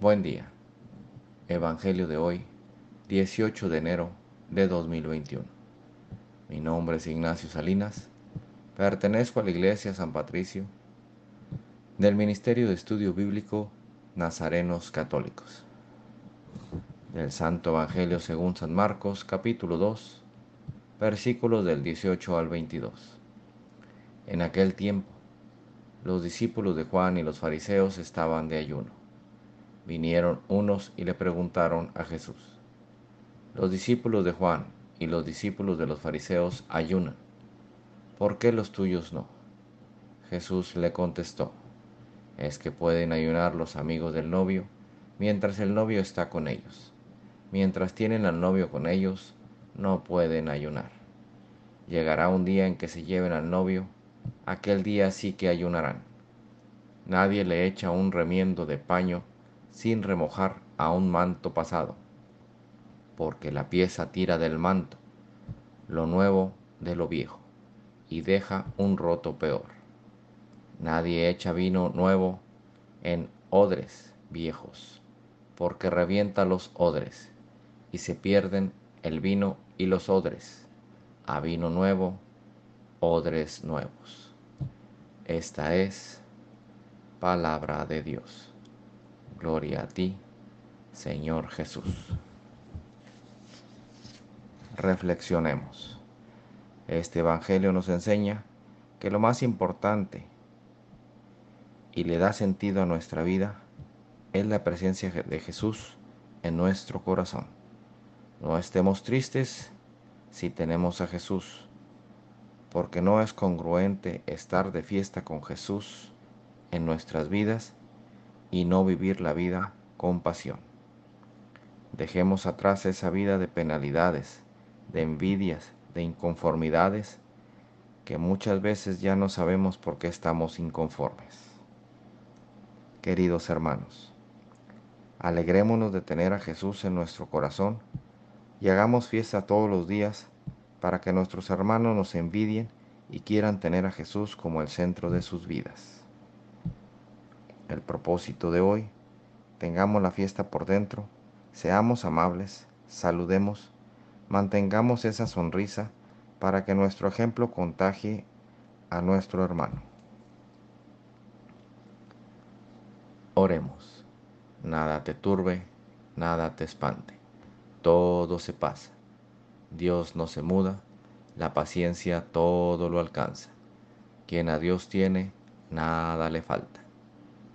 Buen día. Evangelio de hoy, 18 de enero de 2021. Mi nombre es Ignacio Salinas. Pertenezco a la Iglesia San Patricio del Ministerio de Estudio Bíblico Nazarenos Católicos. Del Santo Evangelio según San Marcos, capítulo 2, versículos del 18 al 22. En aquel tiempo, los discípulos de Juan y los fariseos estaban de ayuno vinieron unos y le preguntaron a Jesús, los discípulos de Juan y los discípulos de los fariseos ayunan, ¿por qué los tuyos no? Jesús le contestó, es que pueden ayunar los amigos del novio mientras el novio está con ellos. Mientras tienen al novio con ellos, no pueden ayunar. Llegará un día en que se lleven al novio, aquel día sí que ayunarán. Nadie le echa un remiendo de paño sin remojar a un manto pasado, porque la pieza tira del manto lo nuevo de lo viejo y deja un roto peor. Nadie echa vino nuevo en odres viejos, porque revienta los odres y se pierden el vino y los odres. A vino nuevo, odres nuevos. Esta es palabra de Dios. Gloria a ti, Señor Jesús. Reflexionemos. Este Evangelio nos enseña que lo más importante y le da sentido a nuestra vida es la presencia de Jesús en nuestro corazón. No estemos tristes si tenemos a Jesús, porque no es congruente estar de fiesta con Jesús en nuestras vidas y no vivir la vida con pasión. Dejemos atrás esa vida de penalidades, de envidias, de inconformidades, que muchas veces ya no sabemos por qué estamos inconformes. Queridos hermanos, alegrémonos de tener a Jesús en nuestro corazón y hagamos fiesta todos los días para que nuestros hermanos nos envidien y quieran tener a Jesús como el centro de sus vidas el propósito de hoy, tengamos la fiesta por dentro, seamos amables, saludemos, mantengamos esa sonrisa para que nuestro ejemplo contagie a nuestro hermano. Oremos, nada te turbe, nada te espante, todo se pasa, Dios no se muda, la paciencia todo lo alcanza, quien a Dios tiene, nada le falta.